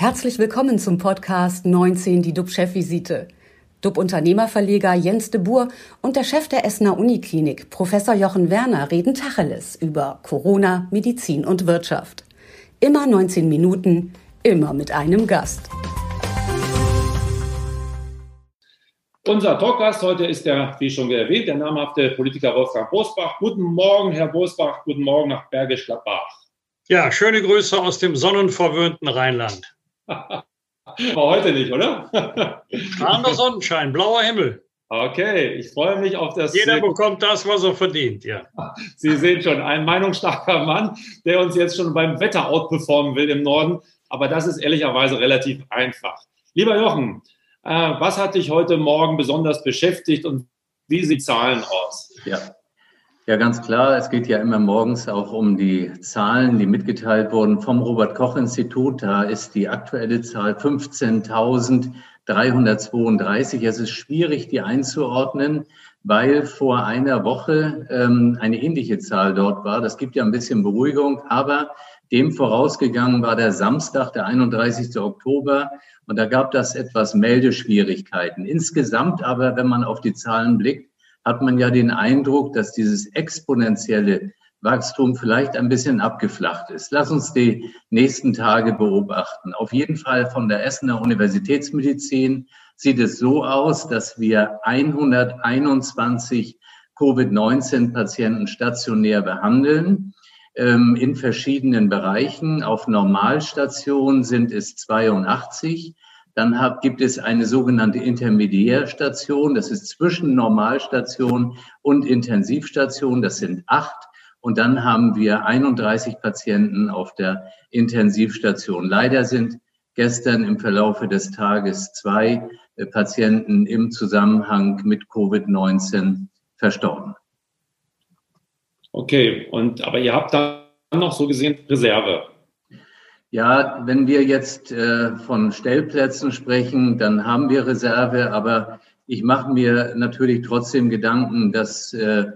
Herzlich willkommen zum Podcast 19, die DUB-Chefvisite. DUB-Unternehmerverleger Jens de Boer und der Chef der Essener Uniklinik, Professor Jochen Werner, reden Tacheles über Corona, Medizin und Wirtschaft. Immer 19 Minuten, immer mit einem Gast. Unser Talkgast heute ist der, wie schon erwähnt, der namhafte Politiker Wolfgang Bosbach. Guten Morgen, Herr Bosbach. Guten Morgen nach Bergisch Gladbach. Ja, schöne Grüße aus dem sonnenverwöhnten Rheinland. Aber heute nicht, oder? Strahlender Sonnenschein, blauer Himmel. Okay, ich freue mich auf das. Jeder bekommt das, was er verdient, ja. Sie sehen schon, ein meinungsstarker Mann, der uns jetzt schon beim Wetter outperformen will im Norden. Aber das ist ehrlicherweise relativ einfach. Lieber Jochen, äh, was hat dich heute Morgen besonders beschäftigt und wie sieht Zahlen aus? Ja. Ja, ganz klar. Es geht ja immer morgens auch um die Zahlen, die mitgeteilt wurden vom Robert-Koch-Institut. Da ist die aktuelle Zahl 15.332. Es ist schwierig, die einzuordnen, weil vor einer Woche ähm, eine ähnliche Zahl dort war. Das gibt ja ein bisschen Beruhigung, aber dem vorausgegangen war der Samstag, der 31. Oktober. Und da gab das etwas Meldeschwierigkeiten. Insgesamt aber, wenn man auf die Zahlen blickt, hat man ja den Eindruck, dass dieses exponentielle Wachstum vielleicht ein bisschen abgeflacht ist. Lass uns die nächsten Tage beobachten. Auf jeden Fall von der Essener Universitätsmedizin sieht es so aus, dass wir 121 Covid-19-Patienten stationär behandeln ähm, in verschiedenen Bereichen. Auf Normalstationen sind es 82. Dann hab, gibt es eine sogenannte Intermediärstation. Das ist zwischen Normalstation und Intensivstation. Das sind acht. Und dann haben wir 31 Patienten auf der Intensivstation. Leider sind gestern im Verlaufe des Tages zwei äh, Patienten im Zusammenhang mit Covid-19 verstorben. Okay, und aber ihr habt dann noch so gesehen Reserve. Ja, wenn wir jetzt äh, von Stellplätzen sprechen, dann haben wir Reserve, aber ich mache mir natürlich trotzdem Gedanken, dass äh,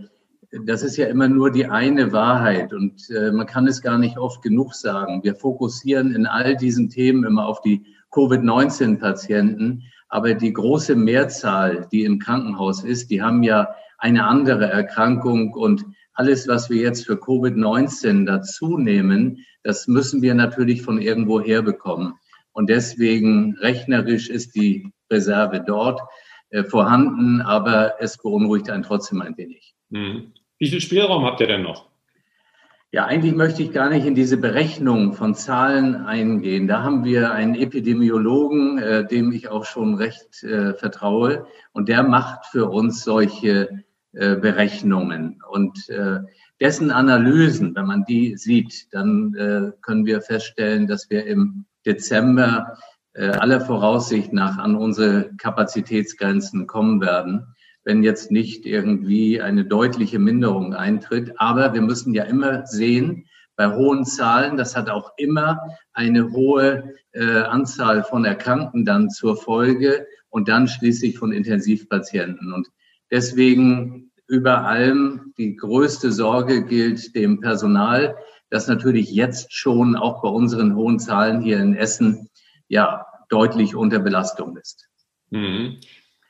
das ist ja immer nur die eine Wahrheit und äh, man kann es gar nicht oft genug sagen. Wir fokussieren in all diesen Themen immer auf die Covid-19-Patienten, aber die große Mehrzahl, die im Krankenhaus ist, die haben ja eine andere Erkrankung und alles, was wir jetzt für Covid-19 dazu nehmen, das müssen wir natürlich von irgendwo herbekommen. Und deswegen rechnerisch ist die Reserve dort äh, vorhanden, aber es beunruhigt einen trotzdem ein wenig. Mhm. Wie viel Spielraum habt ihr denn noch? Ja, eigentlich möchte ich gar nicht in diese Berechnung von Zahlen eingehen. Da haben wir einen Epidemiologen, äh, dem ich auch schon recht äh, vertraue, und der macht für uns solche äh, Berechnungen. Und äh, dessen Analysen, wenn man die sieht, dann äh, können wir feststellen, dass wir im Dezember aller Voraussicht nach an unsere Kapazitätsgrenzen kommen werden, wenn jetzt nicht irgendwie eine deutliche Minderung eintritt. Aber wir müssen ja immer sehen, bei hohen Zahlen, das hat auch immer eine hohe Anzahl von Erkrankten dann zur Folge und dann schließlich von Intensivpatienten. Und deswegen über allem die größte Sorge gilt dem Personal, das natürlich jetzt schon auch bei unseren hohen Zahlen hier in Essen ja deutlich unter Belastung ist. Mhm.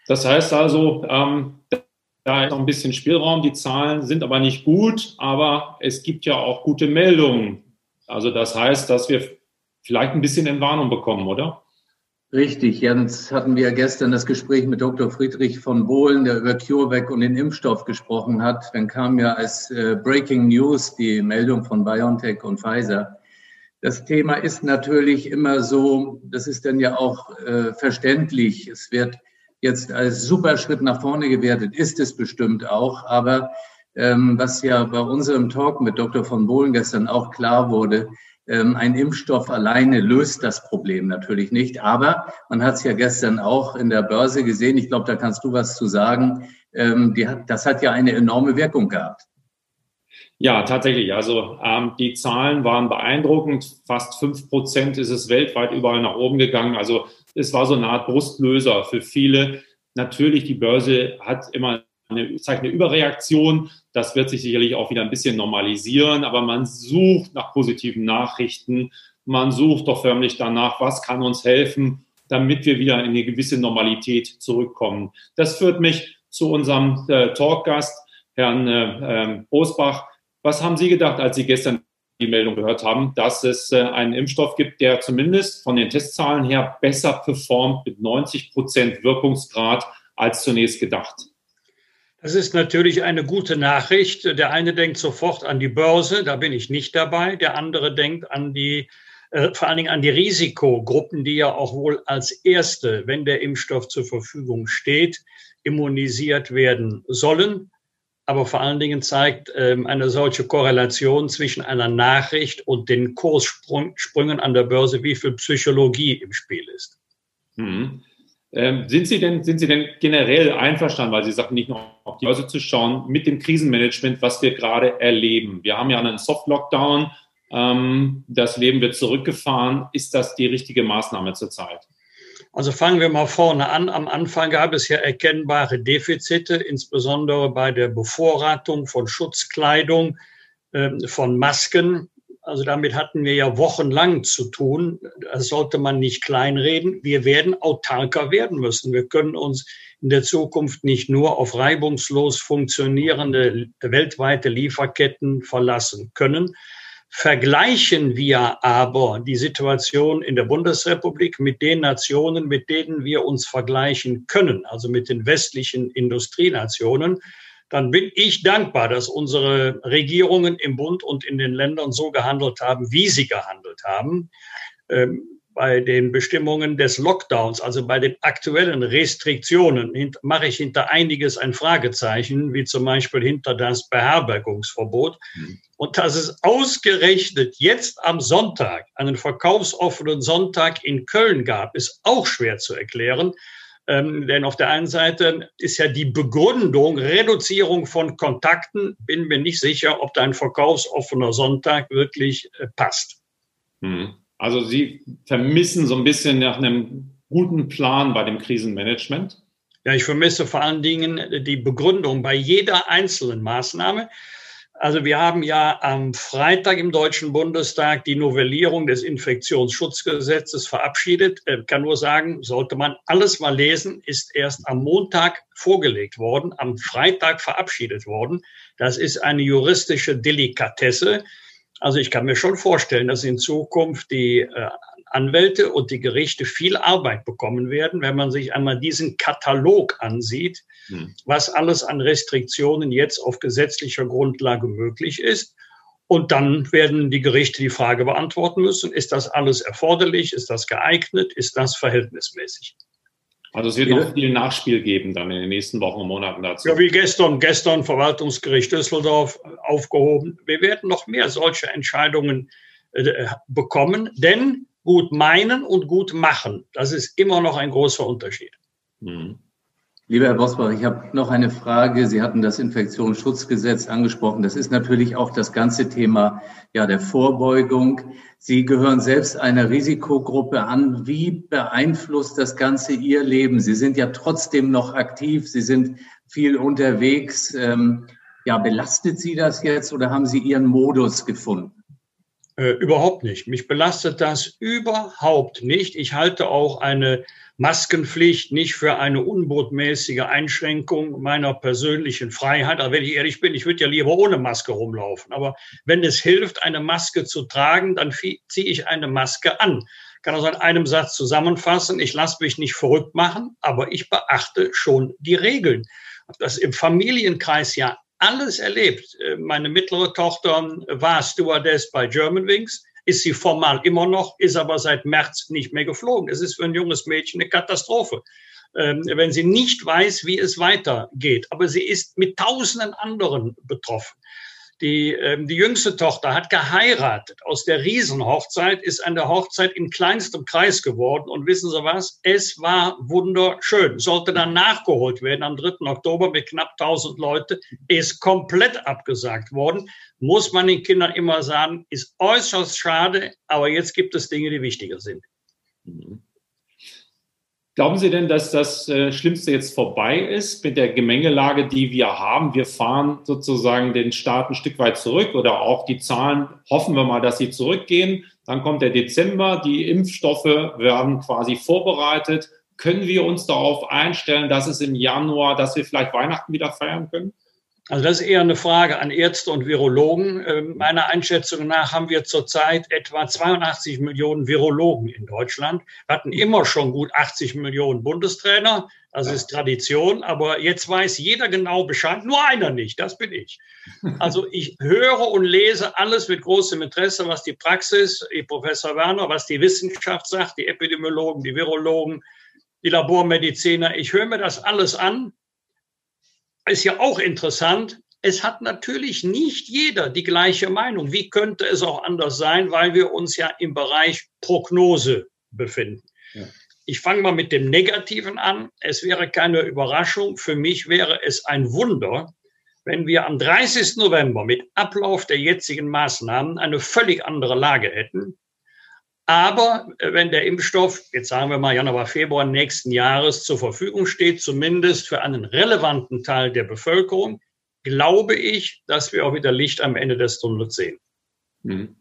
Das heißt also, ähm, da ist noch ein bisschen Spielraum. Die Zahlen sind aber nicht gut, aber es gibt ja auch gute Meldungen. Also das heißt, dass wir vielleicht ein bisschen Entwarnung bekommen, oder? Richtig, Jens, hatten wir gestern das Gespräch mit Dr. Friedrich von Bohlen, der über CureVac und den Impfstoff gesprochen hat. Dann kam ja als äh, Breaking News die Meldung von BioNTech und Pfizer. Das Thema ist natürlich immer so, das ist dann ja auch äh, verständlich. Es wird jetzt als super Schritt nach vorne gewertet, ist es bestimmt auch. Aber ähm, was ja bei unserem Talk mit Dr. von Bohlen gestern auch klar wurde, ein Impfstoff alleine löst das Problem natürlich nicht. Aber man hat es ja gestern auch in der Börse gesehen. Ich glaube, da kannst du was zu sagen. Ähm, das hat ja eine enorme Wirkung gehabt. Ja, tatsächlich. Also ähm, die Zahlen waren beeindruckend. Fast fünf Prozent ist es weltweit überall nach oben gegangen. Also es war so eine Art Brustlöser für viele. Natürlich, die Börse hat immer eine, zeigt eine Überreaktion. Das wird sich sicherlich auch wieder ein bisschen normalisieren, aber man sucht nach positiven Nachrichten. Man sucht doch förmlich danach, was kann uns helfen, damit wir wieder in eine gewisse Normalität zurückkommen. Das führt mich zu unserem äh, Talkgast, Herrn äh, ähm, Osbach. Was haben Sie gedacht, als Sie gestern die Meldung gehört haben, dass es äh, einen Impfstoff gibt, der zumindest von den Testzahlen her besser performt mit 90 Prozent Wirkungsgrad als zunächst gedacht? Das ist natürlich eine gute Nachricht. Der eine denkt sofort an die Börse, da bin ich nicht dabei. Der andere denkt an die, äh, vor allen Dingen an die Risikogruppen, die ja auch wohl als erste, wenn der Impfstoff zur Verfügung steht, immunisiert werden sollen aber vor allen Dingen zeigt ähm, eine solche Korrelation zwischen einer Nachricht und den Kurssprüngen an der Börse, wie viel Psychologie im Spiel ist. Mhm. Ähm, sind, Sie denn, sind Sie denn generell einverstanden, weil Sie sagten, nicht nur auf die Börse zu schauen, mit dem Krisenmanagement, was wir gerade erleben? Wir haben ja einen Soft-Lockdown, ähm, das Leben wird zurückgefahren. Ist das die richtige Maßnahme zurzeit? Also fangen wir mal vorne an. Am Anfang gab es ja erkennbare Defizite, insbesondere bei der Bevorratung von Schutzkleidung, ähm, von Masken. Also damit hatten wir ja wochenlang zu tun. Das sollte man nicht kleinreden. Wir werden autarker werden müssen. Wir können uns in der Zukunft nicht nur auf reibungslos funktionierende weltweite Lieferketten verlassen können. Vergleichen wir aber die Situation in der Bundesrepublik mit den Nationen, mit denen wir uns vergleichen können, also mit den westlichen Industrienationen, dann bin ich dankbar, dass unsere Regierungen im Bund und in den Ländern so gehandelt haben, wie sie gehandelt haben. Ähm, bei den Bestimmungen des Lockdowns, also bei den aktuellen Restriktionen, mache ich hinter einiges ein Fragezeichen, wie zum Beispiel hinter das Beherbergungsverbot. Mhm. Und dass es ausgerechnet jetzt am Sonntag einen verkaufsoffenen Sonntag in Köln gab, ist auch schwer zu erklären. Ähm, denn auf der einen Seite ist ja die Begründung Reduzierung von Kontakten, bin mir nicht sicher, ob da ein verkaufsoffener Sonntag wirklich äh, passt. Mhm. Also Sie vermissen so ein bisschen nach einem guten Plan bei dem Krisenmanagement? Ja, ich vermisse vor allen Dingen die Begründung bei jeder einzelnen Maßnahme. Also wir haben ja am Freitag im Deutschen Bundestag die Novellierung des Infektionsschutzgesetzes verabschiedet. Ich äh, kann nur sagen, sollte man alles mal lesen, ist erst am Montag vorgelegt worden, am Freitag verabschiedet worden. Das ist eine juristische Delikatesse. Also ich kann mir schon vorstellen, dass in Zukunft die äh, Anwälte und die Gerichte viel Arbeit bekommen werden, wenn man sich einmal diesen Katalog ansieht, hm. was alles an Restriktionen jetzt auf gesetzlicher Grundlage möglich ist. Und dann werden die Gerichte die Frage beantworten müssen, ist das alles erforderlich, ist das geeignet, ist das verhältnismäßig? Also es wird noch viel Nachspiel geben dann in den nächsten Wochen und Monaten dazu. Ja, wie gestern, gestern Verwaltungsgericht Düsseldorf aufgehoben. Wir werden noch mehr solche Entscheidungen äh, bekommen, denn gut meinen und gut machen, das ist immer noch ein großer Unterschied. Mhm. Lieber Herr Bosbach, ich habe noch eine Frage. Sie hatten das Infektionsschutzgesetz angesprochen. Das ist natürlich auch das ganze Thema ja, der Vorbeugung. Sie gehören selbst einer Risikogruppe an. Wie beeinflusst das Ganze Ihr Leben? Sie sind ja trotzdem noch aktiv. Sie sind viel unterwegs. Ähm, ja, belastet Sie das jetzt oder haben Sie Ihren Modus gefunden? Äh, überhaupt nicht. Mich belastet das überhaupt nicht. Ich halte auch eine Maskenpflicht nicht für eine unbotmäßige Einschränkung meiner persönlichen Freiheit. Aber wenn ich ehrlich bin, ich würde ja lieber ohne Maske rumlaufen. Aber wenn es hilft, eine Maske zu tragen, dann ziehe ich eine Maske an. Ich kann also in einem Satz zusammenfassen. Ich lasse mich nicht verrückt machen, aber ich beachte schon die Regeln. Das im Familienkreis ja alles erlebt. Meine mittlere Tochter war Stewardess bei Germanwings ist sie formal immer noch, ist aber seit März nicht mehr geflogen. Es ist für ein junges Mädchen eine Katastrophe, ähm, wenn sie nicht weiß, wie es weitergeht. Aber sie ist mit tausenden anderen betroffen. Die, ähm, die jüngste Tochter hat geheiratet. Aus der Riesenhochzeit ist eine Hochzeit in kleinstem Kreis geworden. Und wissen Sie was? Es war wunderschön. Sollte dann nachgeholt werden am 3. Oktober mit knapp 1000 Leute. Ist komplett abgesagt worden. Muss man den Kindern immer sagen, ist äußerst schade. Aber jetzt gibt es Dinge, die wichtiger sind. Mhm. Glauben Sie denn, dass das äh, Schlimmste jetzt vorbei ist mit der Gemengelage, die wir haben? Wir fahren sozusagen den Staat ein Stück weit zurück oder auch die Zahlen, hoffen wir mal, dass sie zurückgehen. Dann kommt der Dezember, die Impfstoffe werden quasi vorbereitet. Können wir uns darauf einstellen, dass es im Januar, dass wir vielleicht Weihnachten wieder feiern können? Also das ist eher eine Frage an Ärzte und Virologen. Ähm, meiner Einschätzung nach haben wir zurzeit etwa 82 Millionen Virologen in Deutschland. Wir hatten immer schon gut 80 Millionen Bundestrainer. Das ist Tradition. Aber jetzt weiß jeder genau Bescheid. Nur einer nicht. Das bin ich. Also ich höre und lese alles mit großem Interesse, was die Praxis, Professor Werner, was die Wissenschaft sagt, die Epidemiologen, die Virologen, die Labormediziner. Ich höre mir das alles an ist ja auch interessant. Es hat natürlich nicht jeder die gleiche Meinung. Wie könnte es auch anders sein, weil wir uns ja im Bereich Prognose befinden. Ja. Ich fange mal mit dem Negativen an. Es wäre keine Überraschung. Für mich wäre es ein Wunder, wenn wir am 30. November mit Ablauf der jetzigen Maßnahmen eine völlig andere Lage hätten. Aber äh, wenn der Impfstoff, jetzt sagen wir mal Januar, Februar nächsten Jahres zur Verfügung steht, zumindest für einen relevanten Teil der Bevölkerung, glaube ich, dass wir auch wieder Licht am Ende des Tunnels sehen. Mhm.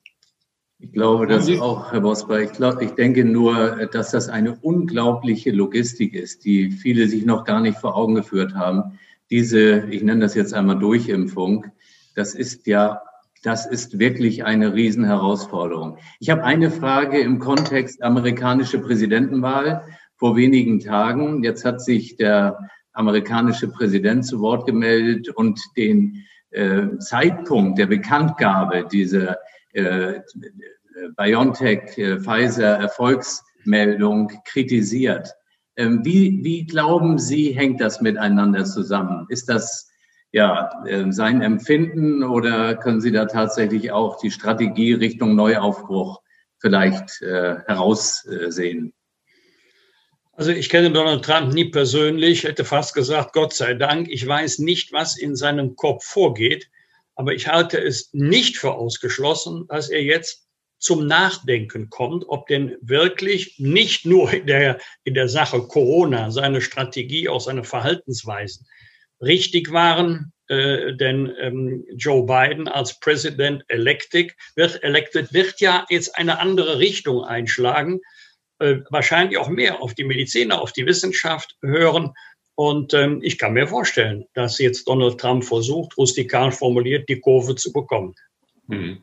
Ich glaube das auch, Herr Bosbach. Ich, glaube, ich denke nur, dass das eine unglaubliche Logistik ist, die viele sich noch gar nicht vor Augen geführt haben. Diese, ich nenne das jetzt einmal Durchimpfung, das ist ja das ist wirklich eine Riesenherausforderung. Ich habe eine Frage im Kontext amerikanische Präsidentenwahl vor wenigen Tagen. Jetzt hat sich der amerikanische Präsident zu Wort gemeldet und den äh, Zeitpunkt der Bekanntgabe dieser äh, BioNTech-Pfizer-Erfolgsmeldung äh, kritisiert. Ähm, wie, wie glauben Sie, hängt das miteinander zusammen? Ist das ja, ähm, sein Empfinden oder können Sie da tatsächlich auch die Strategie Richtung Neuaufbruch vielleicht äh, heraussehen? Also ich kenne Donald Trump nie persönlich, hätte fast gesagt, Gott sei Dank. Ich weiß nicht, was in seinem Kopf vorgeht, aber ich halte es nicht für ausgeschlossen, dass er jetzt zum Nachdenken kommt, ob denn wirklich nicht nur in der, in der Sache Corona seine Strategie, auch seine Verhaltensweisen richtig waren, äh, denn ähm, Joe Biden als President elected wird, elected wird ja jetzt eine andere Richtung einschlagen, äh, wahrscheinlich auch mehr auf die Mediziner, auf die Wissenschaft hören. Und ähm, ich kann mir vorstellen, dass jetzt Donald Trump versucht, rustikal formuliert, die Kurve zu bekommen. Hm.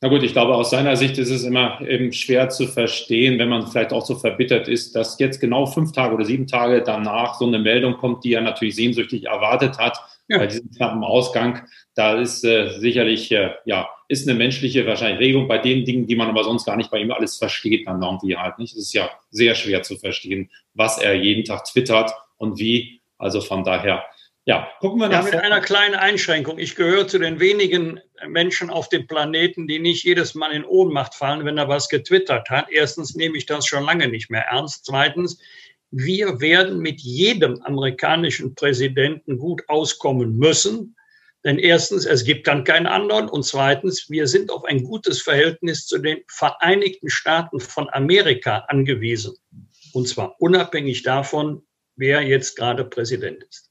Na gut, ich glaube, aus seiner Sicht ist es immer eben schwer zu verstehen, wenn man vielleicht auch so verbittert ist, dass jetzt genau fünf Tage oder sieben Tage danach so eine Meldung kommt, die er natürlich sehnsüchtig erwartet hat. Ja. Bei diesem knappen Ausgang, da ist äh, sicherlich, äh, ja, ist eine menschliche wahrscheinlich Regung bei den Dingen, die man aber sonst gar nicht bei ihm alles versteht, dann irgendwie halt nicht. Es ist ja sehr schwer zu verstehen, was er jeden Tag twittert und wie. Also von daher, ja, gucken wir nach. Ja, mit einer kleinen Einschränkung. Ich gehöre zu den wenigen Menschen auf dem Planeten, die nicht jedes Mal in Ohnmacht fallen, wenn er was getwittert hat. Erstens nehme ich das schon lange nicht mehr ernst. Zweitens, wir werden mit jedem amerikanischen Präsidenten gut auskommen müssen. Denn erstens, es gibt dann keinen anderen. Und zweitens, wir sind auf ein gutes Verhältnis zu den Vereinigten Staaten von Amerika angewiesen. Und zwar unabhängig davon, wer jetzt gerade Präsident ist.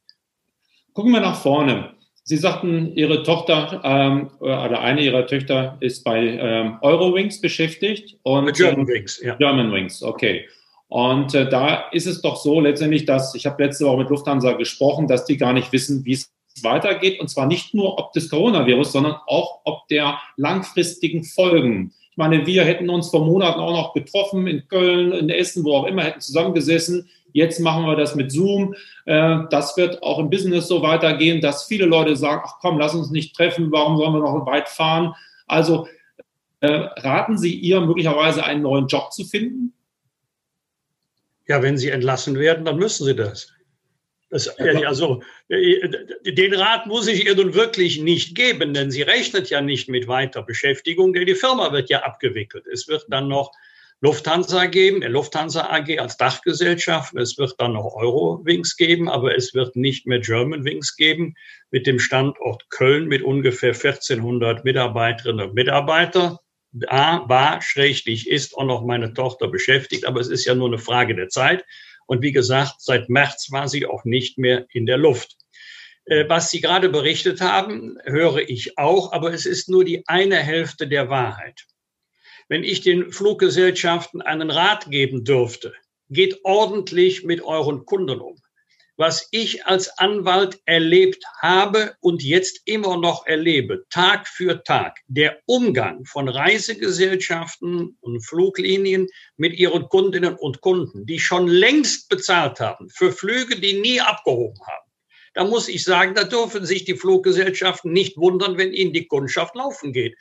Gucken wir nach vorne. Sie sagten, Ihre Tochter ähm, oder eine Ihrer Töchter ist bei ähm, Eurowings beschäftigt. Und, Germanwings, ja. Germanwings, okay. Und äh, da ist es doch so letztendlich, dass ich habe letzte Woche mit Lufthansa gesprochen, dass die gar nicht wissen, wie es weitergeht. Und zwar nicht nur ob des Coronavirus, sondern auch ob der langfristigen Folgen. Ich meine, wir hätten uns vor Monaten auch noch getroffen in Köln, in Essen, wo auch immer, hätten zusammengesessen. Jetzt machen wir das mit Zoom. Äh, das wird auch im Business so weitergehen, dass viele Leute sagen, ach komm, lass uns nicht treffen, warum sollen wir noch weit fahren? Also äh, raten Sie ihr möglicherweise einen neuen Job zu finden? Ja, wenn Sie entlassen werden, dann müssen Sie das. Das, also, äh, den Rat muss ich ihr nun wirklich nicht geben, denn sie rechnet ja nicht mit weiter Beschäftigung, denn die Firma wird ja abgewickelt. Es wird dann noch Lufthansa geben, der Lufthansa AG als Dachgesellschaft. Es wird dann noch Eurowings geben, aber es wird nicht mehr Germanwings geben mit dem Standort Köln mit ungefähr 1400 Mitarbeiterinnen und Mitarbeitern. Da war, schräglich ist auch noch meine Tochter beschäftigt, aber es ist ja nur eine Frage der Zeit. Und wie gesagt, seit März war sie auch nicht mehr in der Luft. Äh, was Sie gerade berichtet haben, höre ich auch, aber es ist nur die eine Hälfte der Wahrheit. Wenn ich den Fluggesellschaften einen Rat geben dürfte, geht ordentlich mit euren Kunden um was ich als Anwalt erlebt habe und jetzt immer noch erlebe, Tag für Tag, der Umgang von Reisegesellschaften und Fluglinien mit ihren Kundinnen und Kunden, die schon längst bezahlt haben für Flüge, die nie abgehoben haben. Da muss ich sagen, da dürfen sich die Fluggesellschaften nicht wundern, wenn ihnen die Kundschaft laufen geht.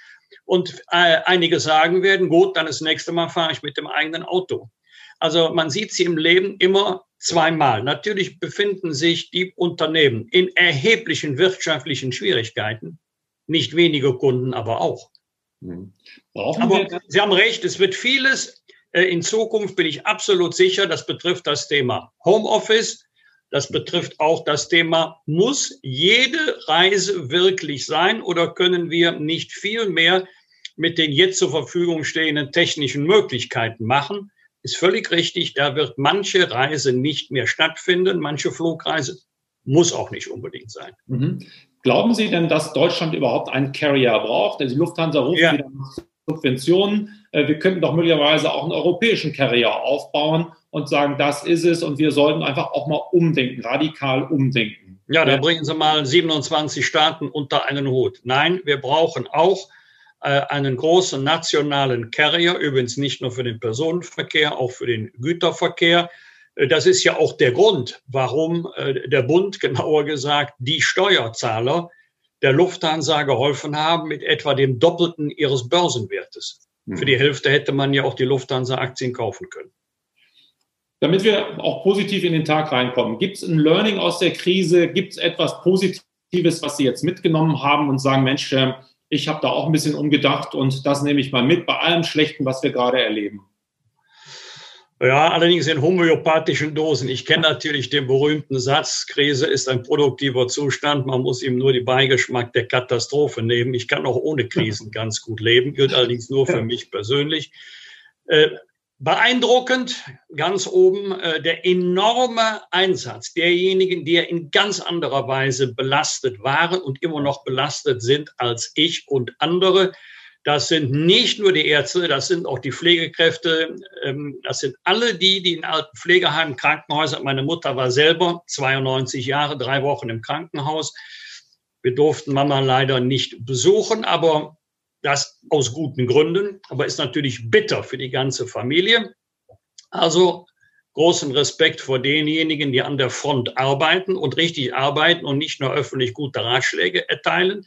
Und äh, einige sagen werden, gut, dann das nächste Mal fahre ich mit dem eigenen Auto. Also man sieht sie im Leben immer zweimal. Natürlich befinden sich die Unternehmen in erheblichen wirtschaftlichen Schwierigkeiten. Nicht wenige Kunden, aber auch. Mhm. aber Sie haben recht, es wird vieles äh, in Zukunft, bin ich absolut sicher, das betrifft das Thema Homeoffice, das betrifft auch das Thema, muss jede Reise wirklich sein oder können wir nicht viel mehr mit den jetzt zur Verfügung stehenden technischen Möglichkeiten machen? ist völlig richtig, da wird manche Reise nicht mehr stattfinden, manche Flugreise muss auch nicht unbedingt sein. Mhm. Glauben Sie denn, dass Deutschland überhaupt einen Carrier braucht? Also die Lufthansa ruft ja. wieder nach Subventionen. Äh, wir könnten doch möglicherweise auch einen europäischen Carrier aufbauen und sagen, das ist es und wir sollten einfach auch mal umdenken, radikal umdenken. Ja, dann bringen Sie mal 27 Staaten unter einen Hut. Nein, wir brauchen auch äh, einen großen nationalen Carrier, übrigens nicht nur für den Personenverkehr, auch für den Güterverkehr. Äh, das ist ja auch der Grund, warum äh, der Bund, genauer gesagt, die Steuerzahler der Lufthansa geholfen haben mit etwa dem Doppelten ihres Börsenwertes. Mhm. Für die Hälfte hätte man ja auch die Lufthansa-Aktien kaufen können. Damit wir auch positiv in den Tag reinkommen, gibt es ein Learning aus der Krise? Gibt es etwas Positives, was Sie jetzt mitgenommen haben und sagen, Mensch, ich habe da auch ein bisschen umgedacht und das nehme ich mal mit bei allem Schlechten, was wir gerade erleben. Ja, allerdings in homöopathischen Dosen. Ich kenne natürlich den berühmten Satz, Krise ist ein produktiver Zustand, man muss ihm nur den Beigeschmack der Katastrophe nehmen. Ich kann auch ohne Krisen ganz gut leben, gilt allerdings nur für mich persönlich. Äh, Beeindruckend, ganz oben, äh, der enorme Einsatz derjenigen, die in ganz anderer Weise belastet waren und immer noch belastet sind als ich und andere. Das sind nicht nur die Ärzte, das sind auch die Pflegekräfte, ähm, das sind alle die, die in alten Pflegeheimen, Krankenhäusern. Meine Mutter war selber 92 Jahre, drei Wochen im Krankenhaus. Wir durften Mama leider nicht besuchen, aber das aus guten Gründen, aber ist natürlich bitter für die ganze Familie. Also großen Respekt vor denjenigen, die an der Front arbeiten und richtig arbeiten und nicht nur öffentlich gute Ratschläge erteilen.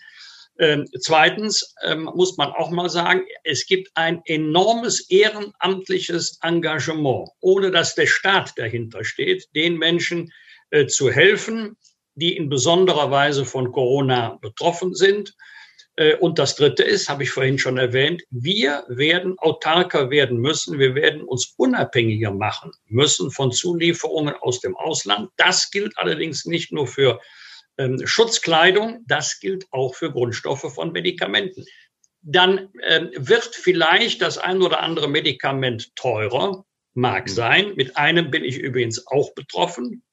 Ähm, zweitens ähm, muss man auch mal sagen, es gibt ein enormes ehrenamtliches Engagement, ohne dass der Staat dahinter steht, den Menschen äh, zu helfen, die in besonderer Weise von Corona betroffen sind und das Dritte ist, habe ich vorhin schon erwähnt, wir werden autarker werden müssen. Wir werden uns unabhängiger machen müssen von Zulieferungen aus dem Ausland. Das gilt allerdings nicht nur für ähm, Schutzkleidung, das gilt auch für Grundstoffe von Medikamenten. Dann ähm, wird vielleicht das ein oder andere Medikament teurer, mag mhm. sein. Mit einem bin ich übrigens auch betroffen.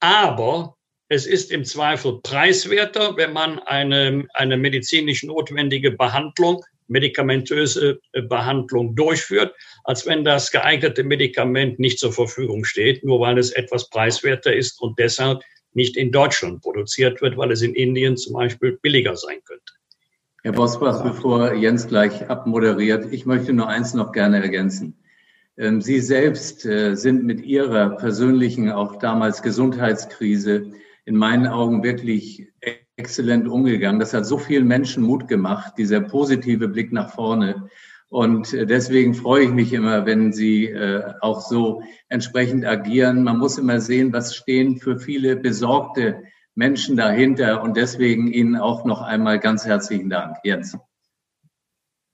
Aber es ist im Zweifel preiswerter, wenn man eine, eine medizinisch notwendige Behandlung, medikamentöse äh, Behandlung durchführt, als wenn das geeignete Medikament nicht zur Verfügung steht, nur weil es etwas preiswerter ist und deshalb nicht in Deutschland produziert wird, weil es in Indien zum Beispiel billiger sein könnte. Herr Bosbach, bevor Jens gleich abmoderiert, ich möchte nur eins noch gerne ergänzen. Ähm, Sie selbst äh, sind mit Ihrer persönlichen, auch damals Gesundheitskrise in meinen Augen wirklich exzellent umgegangen. Das hat so vielen Menschen Mut gemacht, dieser positive Blick nach vorne. Und äh, deswegen freue ich mich immer, wenn Sie äh, auch so entsprechend agieren. Man muss immer sehen, was stehen für viele besorgte Menschen dahinter. Und deswegen Ihnen auch noch einmal ganz herzlichen Dank. Jetzt.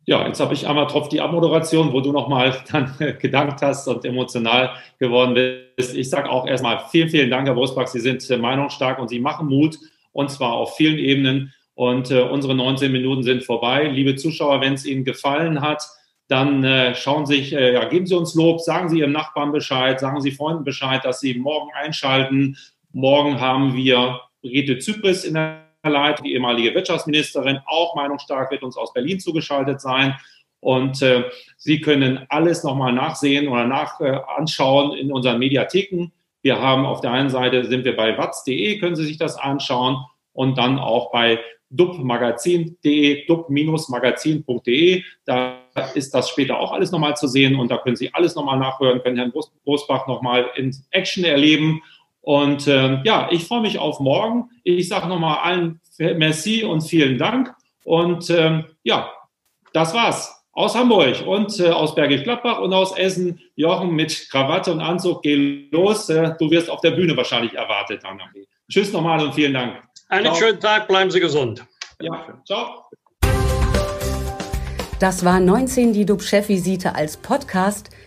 Ja, jetzt habe ich einmal drauf die Abmoderation, wo du nochmal dann gedankt hast und emotional geworden bist. Ich sage auch erstmal vielen, vielen Dank, Herr Brosbach. Sie sind äh, meinungsstark und Sie machen Mut und zwar auf vielen Ebenen. Und äh, unsere 19 Minuten sind vorbei. Liebe Zuschauer, wenn es Ihnen gefallen hat, dann äh, schauen Sie sich, äh, ja, geben Sie uns Lob, sagen Sie Ihrem Nachbarn Bescheid, sagen Sie Freunden Bescheid, dass Sie morgen einschalten. Morgen haben wir Brigitte Zypris in der Leitung, die ehemalige Wirtschaftsministerin, auch meinungsstark, wird uns aus Berlin zugeschaltet sein. Und äh, Sie können alles nochmal nachsehen oder nach äh, anschauen in unseren Mediatheken. Wir haben auf der einen Seite sind wir bei watz.de, können Sie sich das anschauen und dann auch bei dubmagazin.de, dub-magazin.de. Da ist das später auch alles nochmal zu sehen und da können Sie alles nochmal nachhören, können Herrn Großbach nochmal in Action erleben. Und äh, ja, ich freue mich auf morgen. Ich sage nochmal allen Merci und vielen Dank. Und ähm, ja, das war's. Aus Hamburg und äh, aus Bergisch Gladbach und aus Essen. Jochen mit Krawatte und Anzug, geh los. Äh, du wirst auf der Bühne wahrscheinlich erwartet, Anna. Tschüss nochmal und vielen Dank. Einen ciao. schönen Tag, bleiben Sie gesund. Ja, ciao. Das war 19 die DUB-Chefvisite als Podcast.